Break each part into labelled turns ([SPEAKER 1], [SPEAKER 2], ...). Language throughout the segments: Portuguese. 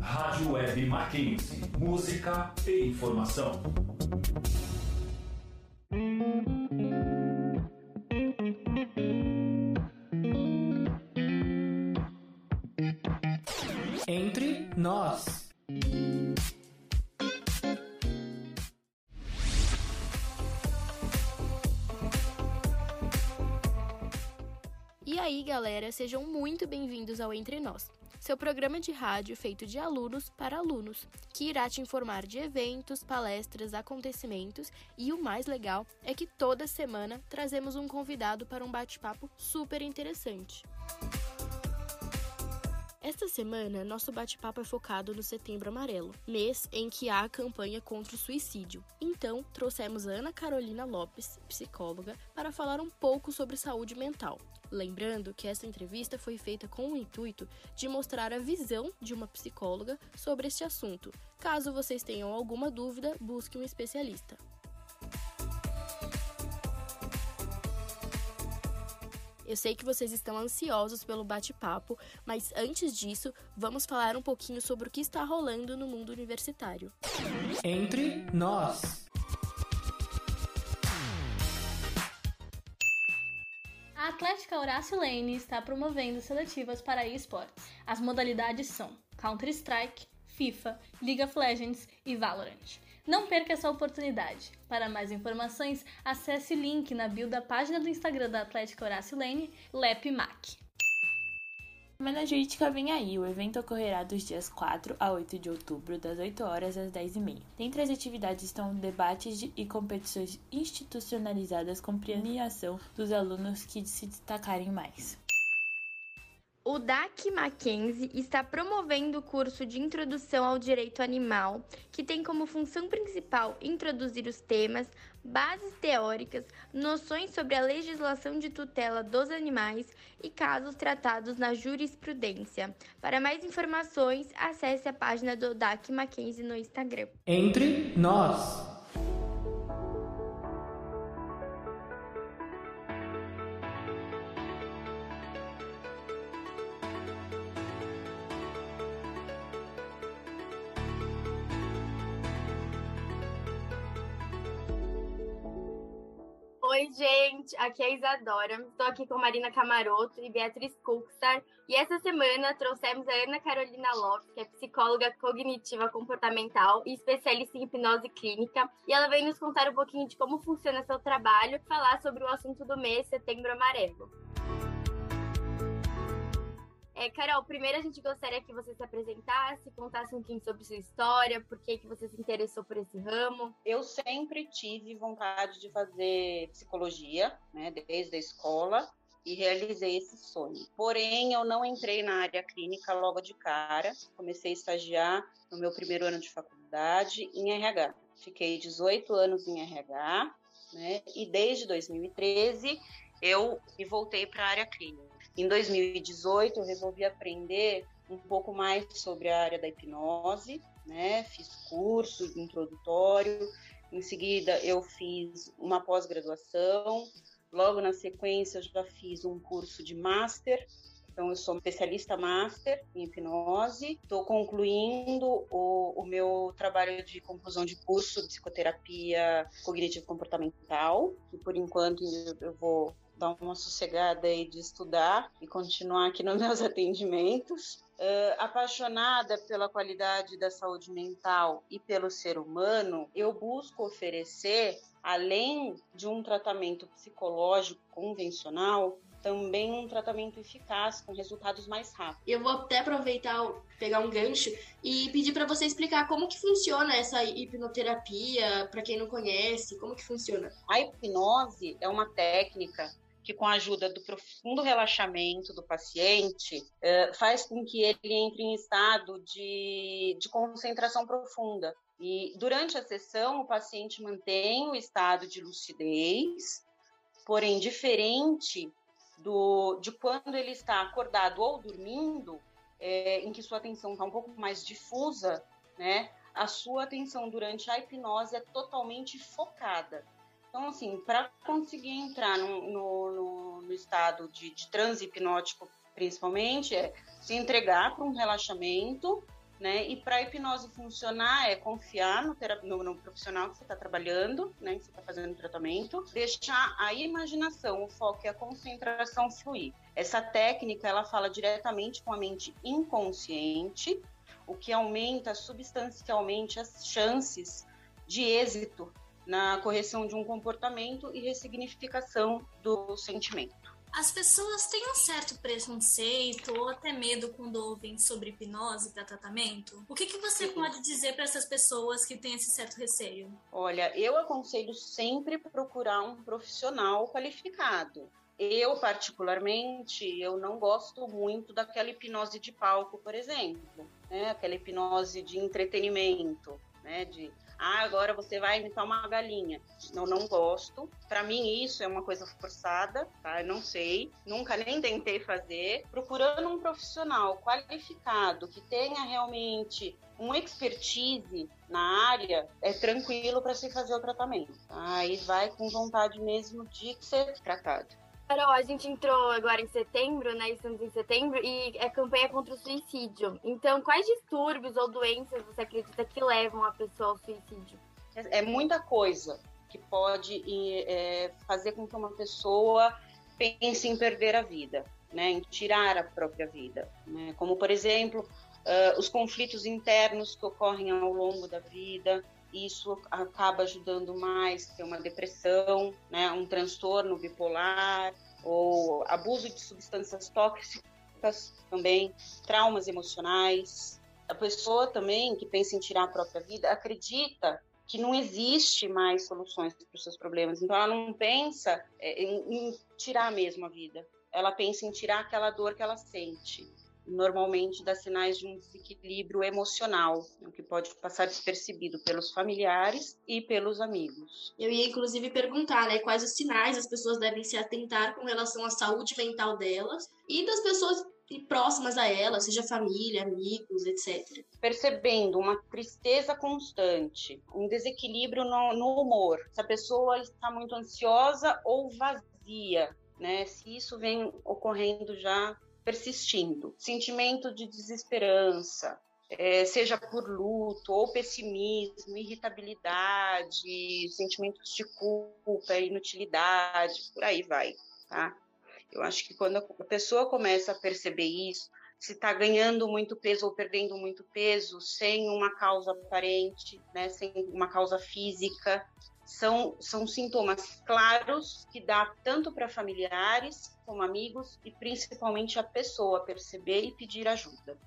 [SPEAKER 1] Rádio Web Mackenzie. Música e informação.
[SPEAKER 2] Entre nós.
[SPEAKER 3] E aí, galera, sejam muito bem-vindos ao Entre Nós, seu programa de rádio feito de alunos para alunos, que irá te informar de eventos, palestras, acontecimentos e o mais legal é que toda semana trazemos um convidado para um bate-papo super interessante. Esta semana, nosso bate-papo é focado no Setembro Amarelo, mês em que há a campanha contra o suicídio. Então, trouxemos a Ana Carolina Lopes, psicóloga, para falar um pouco sobre saúde mental. Lembrando que essa entrevista foi feita com o intuito de mostrar a visão de uma psicóloga sobre este assunto. Caso vocês tenham alguma dúvida, busque um especialista. Eu sei que vocês estão ansiosos pelo bate-papo, mas antes disso, vamos falar um pouquinho sobre o que está rolando no mundo universitário.
[SPEAKER 2] Entre nós.
[SPEAKER 4] Atlética Horácio Lane está promovendo seletivas para esportes. As modalidades são Counter-Strike, FIFA, League of Legends e Valorant. Não perca essa oportunidade. Para mais informações, acesse o link na bio da página do Instagram da Atlética Horácio Lane, LepMac.
[SPEAKER 5] Semana Jurídica vem aí. O evento ocorrerá dos dias 4 a 8 de outubro, das 8 horas às 10 e meia. Dentre as atividades estão debates de, e competições institucionalizadas com premiação dos alunos que se destacarem mais.
[SPEAKER 6] O DAC Mackenzie está promovendo o curso de Introdução ao Direito Animal, que tem como função principal introduzir os temas, bases teóricas, noções sobre a legislação de tutela dos animais e casos tratados na jurisprudência. Para mais informações, acesse a página do DAC Mackenzie no Instagram.
[SPEAKER 2] Entre nós.
[SPEAKER 7] Oi, gente, aqui é a Isadora. Estou aqui com Marina Camaroto e Beatriz Kukstar. E essa semana trouxemos a Ana Carolina Lopes, que é psicóloga cognitiva comportamental e especialista em hipnose clínica. E ela vem nos contar um pouquinho de como funciona seu trabalho, falar sobre o assunto do mês, Setembro Amarelo. É, Carol, primeiro a gente gostaria que você se apresentasse, contasse um pouquinho sobre sua história, por que, que você se interessou por esse ramo.
[SPEAKER 8] Eu sempre tive vontade de fazer psicologia, né, desde a escola, e realizei esse sonho. Porém, eu não entrei na área clínica logo de cara. Comecei a estagiar no meu primeiro ano de faculdade em RH. Fiquei 18 anos em RH, né? E desde 2013 eu me voltei para a área clínica. Em 2018, eu resolvi aprender um pouco mais sobre a área da hipnose, né? Fiz curso introdutório, em seguida eu fiz uma pós-graduação, logo na sequência eu já fiz um curso de master, então eu sou especialista master em hipnose, estou concluindo o, o, meu trabalho de conclusão de curso de psicoterapia cognitivo comportamental, que por enquanto eu vou dar uma sossegada aí de estudar e continuar aqui nos meus atendimentos. Uh, apaixonada pela qualidade da saúde mental e pelo ser humano, eu busco oferecer, além de um tratamento psicológico convencional, também um tratamento eficaz com resultados mais rápidos.
[SPEAKER 9] Eu vou até aproveitar, pegar um gancho e pedir para você explicar como que funciona essa hipnoterapia, para quem não conhece, como que funciona.
[SPEAKER 8] A hipnose é uma técnica que com a ajuda do profundo relaxamento do paciente eh, faz com que ele entre em estado de, de concentração profunda. E durante a sessão, o paciente mantém o estado de lucidez, porém diferente do, de quando ele está acordado ou dormindo, é, em que sua atenção está um pouco mais difusa, né? A sua atenção durante a hipnose é totalmente focada. Então, assim, para conseguir entrar no, no, no, no estado de, de transe hipnótico principalmente, é se entregar para um relaxamento, né? E para a hipnose funcionar é confiar no, no, no profissional que você está trabalhando, né? Que você está fazendo o tratamento, deixar a imaginação, o foco e a concentração fluir. Essa técnica ela fala diretamente com a mente inconsciente, o que aumenta substancialmente as chances de êxito na correção de um comportamento e ressignificação do sentimento.
[SPEAKER 4] As pessoas têm um certo preconceito ou até medo quando ouvem sobre hipnose para tratamento? O que, que você Sim. pode dizer para essas pessoas que têm esse certo receio?
[SPEAKER 8] Olha, eu aconselho sempre procurar um profissional qualificado. Eu, particularmente, eu não gosto muito daquela hipnose de palco, por exemplo, né? aquela hipnose de entretenimento, né? de ah, agora você vai imitar uma galinha. Não, não gosto. Para mim isso é uma coisa forçada, tá? Eu não sei, nunca nem tentei fazer. Procurando um profissional qualificado que tenha realmente um expertise na área, é tranquilo para se fazer o tratamento. Aí vai com vontade mesmo de ser tratado.
[SPEAKER 7] Carol, a gente entrou agora em setembro, né? Estamos em setembro e é campanha contra o suicídio. Então, quais distúrbios ou doenças você acredita que levam a pessoa ao suicídio?
[SPEAKER 8] É, é muita coisa que pode é, fazer com que uma pessoa pense em perder a vida, né? Em tirar a própria vida, né? Como por exemplo, uh, os conflitos internos que ocorrem ao longo da vida, isso acaba ajudando mais ter uma depressão, né, um transtorno bipolar ou abuso de substâncias tóxicas também, traumas emocionais. A pessoa também que pensa em tirar a própria vida acredita que não existe mais soluções para os seus problemas. Então ela não pensa é, em, em tirar mesmo a vida. Ela pensa em tirar aquela dor que ela sente normalmente dá sinais de um desequilíbrio emocional, o que pode passar despercebido pelos familiares e pelos amigos.
[SPEAKER 9] Eu ia inclusive perguntar, né, quais os sinais as pessoas devem se atentar com relação à saúde mental delas e das pessoas próximas a elas, seja família, amigos, etc.
[SPEAKER 8] Percebendo uma tristeza constante, um desequilíbrio no, no humor, se a pessoa está muito ansiosa ou vazia, né? Se isso vem ocorrendo já persistindo. Sentimento de desesperança, é, seja por luto ou pessimismo, irritabilidade, sentimentos de culpa, inutilidade, por aí vai, tá? Eu acho que quando a pessoa começa a perceber isso, se está ganhando muito peso ou perdendo muito peso sem uma causa aparente, né, sem uma causa física, são, são sintomas claros que dá tanto para familiares como amigos e principalmente a pessoa perceber e pedir ajuda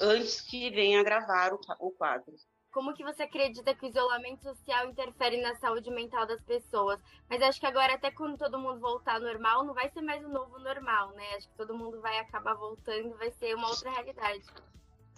[SPEAKER 8] antes que venha agravar o, o quadro.
[SPEAKER 7] Como que você acredita que o isolamento social interfere na saúde mental das pessoas? Mas acho que agora, até quando todo mundo voltar ao normal, não vai ser mais o novo normal, né? Acho que todo mundo vai acabar voltando, vai ser uma outra realidade.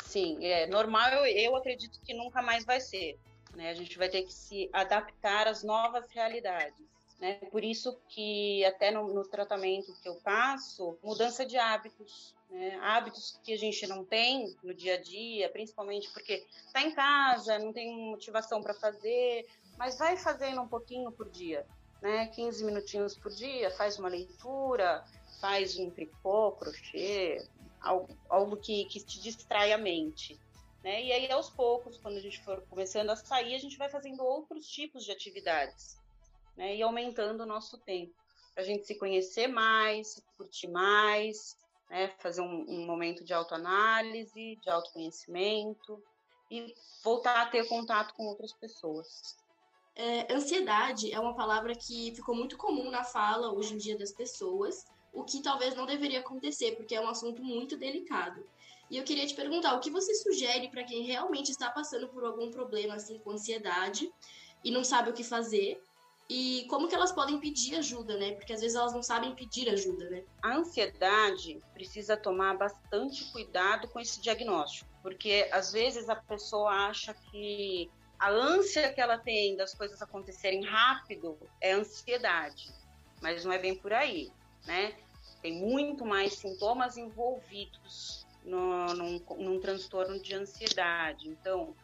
[SPEAKER 8] Sim, é normal. Eu, eu acredito que nunca mais vai ser. Né? A gente vai ter que se adaptar às novas realidades. Né? Por isso que até no, no tratamento que eu passo, mudança de hábitos, né? hábitos que a gente não tem no dia a dia, principalmente porque está em casa, não tem motivação para fazer, mas vai fazendo um pouquinho por dia, né? 15 minutinhos por dia, faz uma leitura, faz um tricô, crochê, algo, algo que, que te distrai a mente. Né? E aí, aos poucos, quando a gente for começando a sair, a gente vai fazendo outros tipos de atividades né? e aumentando o nosso tempo para a gente se conhecer mais, se curtir mais, né? fazer um, um momento de autoanálise, de autoconhecimento e voltar a ter contato com outras pessoas.
[SPEAKER 9] É, ansiedade é uma palavra que ficou muito comum na fala hoje em dia das pessoas, o que talvez não deveria acontecer, porque é um assunto muito delicado. E eu queria te perguntar, o que você sugere para quem realmente está passando por algum problema assim com ansiedade e não sabe o que fazer? E como que elas podem pedir ajuda, né? Porque às vezes elas não sabem pedir ajuda, né?
[SPEAKER 8] A ansiedade precisa tomar bastante cuidado com esse diagnóstico, porque às vezes a pessoa acha que a ânsia que ela tem das coisas acontecerem rápido é ansiedade, mas não é bem por aí, né? Tem muito mais sintomas envolvidos no, num, num transtorno de ansiedade. Então,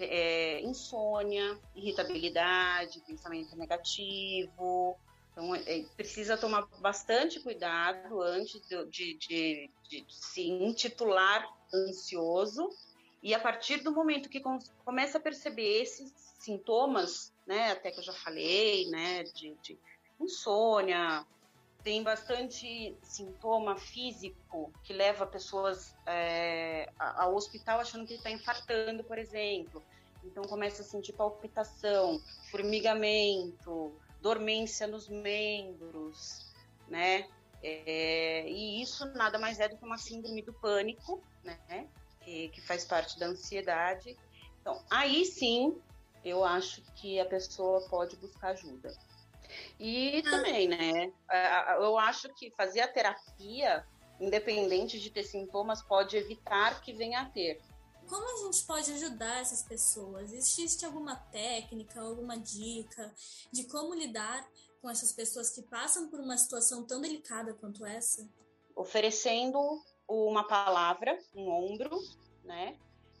[SPEAKER 8] é, insônia, irritabilidade, pensamento negativo, Então, é, precisa tomar bastante cuidado antes de, de, de, de, se intitular ansioso. E a partir do momento que começa a perceber esses sintomas, né, até que eu já falei, né, de, de insônia, tem bastante sintoma físico que leva pessoas é, ao hospital achando que está infartando, por exemplo. Então começa a sentir palpitação, formigamento, dormência nos membros, né? É, e isso nada mais é do que uma síndrome do pânico, né? Que, que faz parte da ansiedade. Então, aí sim, eu acho que a pessoa pode buscar ajuda. E ah. também, né? Eu acho que fazer a terapia, independente de ter sintomas, pode evitar que venha a ter.
[SPEAKER 4] Como a gente pode ajudar essas pessoas? Existe alguma técnica, alguma dica de como lidar com essas pessoas que passam por uma situação tão delicada quanto essa?
[SPEAKER 8] Oferecendo uma palavra, um ombro, né?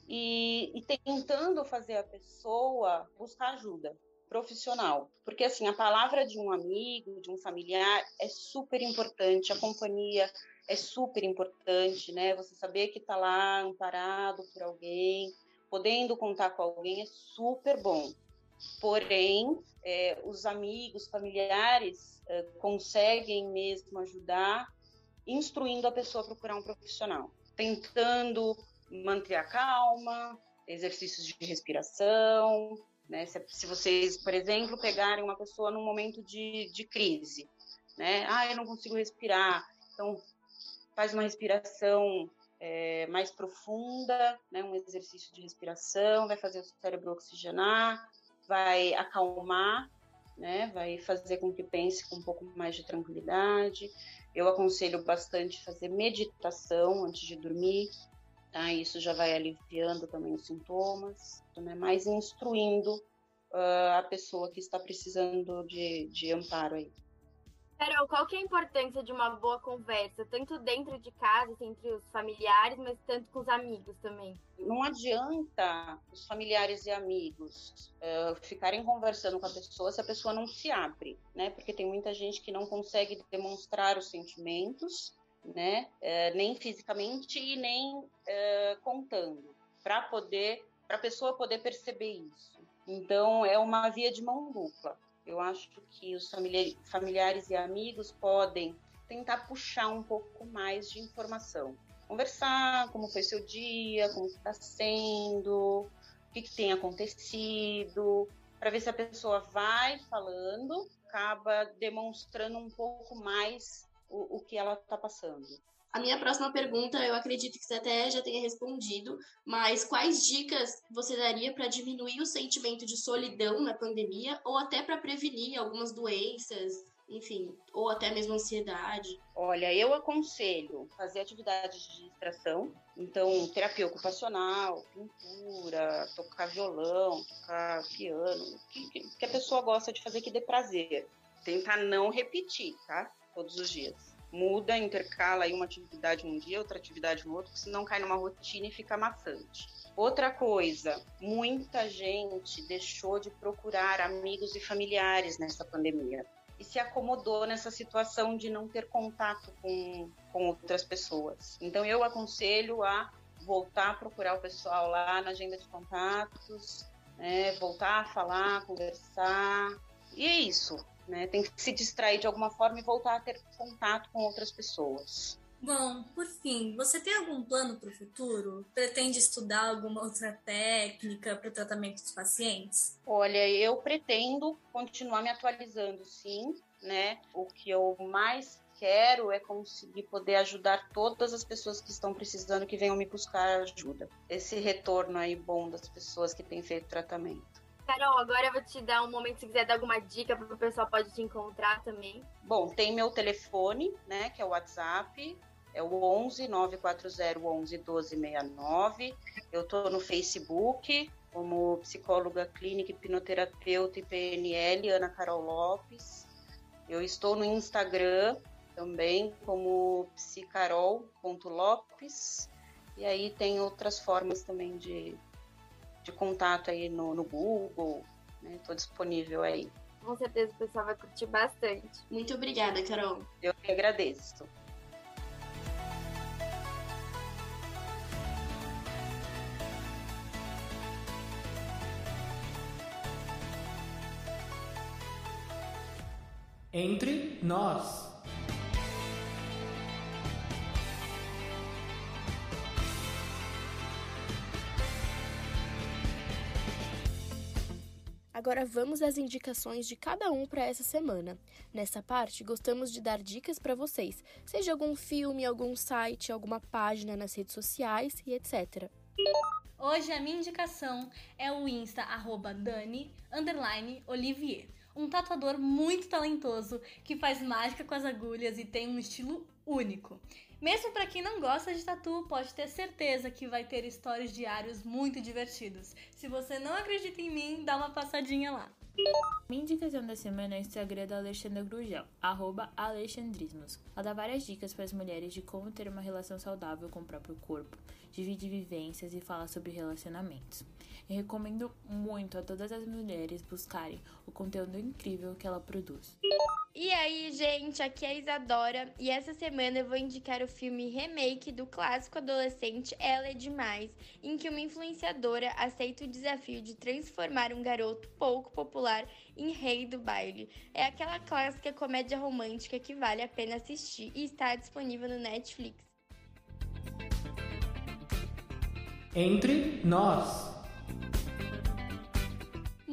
[SPEAKER 8] E, e tentando fazer a pessoa buscar ajuda profissional. Porque, assim, a palavra de um amigo, de um familiar, é super importante, a companhia, é super importante, né? Você saber que está lá amparado por alguém, podendo contar com alguém é super bom. Porém, é, os amigos, familiares é, conseguem mesmo ajudar, instruindo a pessoa a procurar um profissional, tentando manter a calma, exercícios de respiração, né? Se, se vocês, por exemplo, pegarem uma pessoa num momento de, de crise, né? Ah, eu não consigo respirar, então faz uma respiração é, mais profunda, né, um exercício de respiração, vai fazer o cérebro oxigenar, vai acalmar, né, vai fazer com que pense com um pouco mais de tranquilidade. Eu aconselho bastante fazer meditação antes de dormir, tá? Isso já vai aliviando também os sintomas, né, mas instruindo uh, a pessoa que está precisando de, de amparo aí.
[SPEAKER 7] Carol, qual que é a importância de uma boa conversa, tanto dentro de casa, entre os familiares, mas tanto com os amigos também?
[SPEAKER 8] Não adianta os familiares e amigos uh, ficarem conversando com a pessoa se a pessoa não se abre, né? Porque tem muita gente que não consegue demonstrar os sentimentos, né? Uh, nem fisicamente e nem uh, contando, para poder, para a pessoa poder perceber isso. Então é uma via de mão dupla. Eu acho que os familiares e amigos podem tentar puxar um pouco mais de informação. Conversar como foi seu dia, como está sendo, o que, que tem acontecido, para ver se a pessoa vai falando, acaba demonstrando um pouco mais o, o que ela está passando.
[SPEAKER 9] A minha próxima pergunta, eu acredito que você até já tenha respondido, mas quais dicas você daria para diminuir o sentimento de solidão na pandemia ou até para prevenir algumas doenças, enfim, ou até mesmo ansiedade?
[SPEAKER 8] Olha, eu aconselho fazer atividades de distração, então terapia ocupacional, pintura, tocar violão, tocar piano, o que, que a pessoa gosta de fazer que dê prazer. Tentar não repetir, tá? Todos os dias muda, intercala aí uma atividade um dia, outra atividade no outro, senão cai numa rotina e fica maçante. Outra coisa, muita gente deixou de procurar amigos e familiares nessa pandemia e se acomodou nessa situação de não ter contato com, com outras pessoas. Então eu aconselho a voltar a procurar o pessoal lá na agenda de contatos, né, voltar a falar, conversar. E é isso né? Tem que se distrair de alguma forma e voltar a ter contato com outras pessoas.
[SPEAKER 4] Bom, por fim, você tem algum plano para o futuro? Pretende estudar alguma outra técnica para o tratamento dos pacientes?
[SPEAKER 8] Olha, eu pretendo continuar me atualizando, sim, né? O que eu mais quero é conseguir poder ajudar todas as pessoas que estão precisando que venham me buscar ajuda. Esse retorno aí bom das pessoas que têm feito tratamento.
[SPEAKER 7] Carol, agora eu vou te dar um momento se quiser dar alguma dica para o pessoal pode te encontrar também.
[SPEAKER 8] Bom, tem meu telefone, né, que é o WhatsApp, é o 11 940 11 12 69. Eu tô no Facebook como psicóloga clínica, hipnoterapeuta e PNL, Ana Carol Lopes. Eu estou no Instagram também como psicarol.lopes. E aí tem outras formas também de de contato aí no, no Google, né? Estou disponível aí.
[SPEAKER 7] com certeza o pessoal vai curtir bastante.
[SPEAKER 9] Muito obrigada, Carol.
[SPEAKER 8] Eu que agradeço.
[SPEAKER 2] Entre nós.
[SPEAKER 3] Agora vamos às indicações de cada um para essa semana. Nessa parte, gostamos de dar dicas para vocês, seja algum filme, algum site, alguma página nas redes sociais e etc.
[SPEAKER 4] Hoje a minha indicação é o Insta arroba Dani Olivier, um tatuador muito talentoso que faz mágica com as agulhas e tem um estilo único. Mesmo para quem não gosta de tatu, pode ter certeza que vai ter stories diários muito divertidos. Se você não acredita em mim, dá uma passadinha lá.
[SPEAKER 5] Minha indicação da semana é o Instagram da Alexandra Grugel, arroba Alexandrismos. Ela dá várias dicas para as mulheres de como ter uma relação saudável com o próprio corpo, divide vivências e fala sobre relacionamentos. Eu recomendo muito a todas as mulheres buscarem o conteúdo incrível que ela produz.
[SPEAKER 6] E aí, gente, aqui é a Isadora e essa semana eu vou indicar o filme remake do clássico adolescente Ela é Demais, em que uma influenciadora aceita o desafio de transformar um garoto pouco popular em rei do baile. É aquela clássica comédia romântica que vale a pena assistir e está disponível no Netflix.
[SPEAKER 2] Entre nós.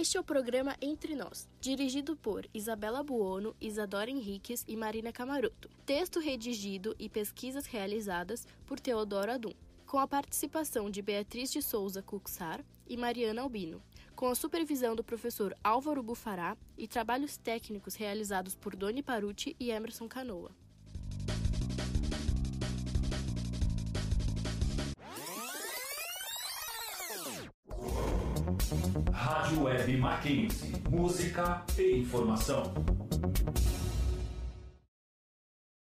[SPEAKER 3] Este é o programa Entre Nós, dirigido por Isabela Buono, Isadora Henriques e Marina Camaroto. Texto redigido e pesquisas realizadas por Teodoro Adum, com a participação de Beatriz de Souza Cuxar e Mariana Albino, com a supervisão do professor Álvaro Bufará e trabalhos técnicos realizados por Doni Paruti e Emerson Canoa.
[SPEAKER 1] Web Mackenzie. Música e informação.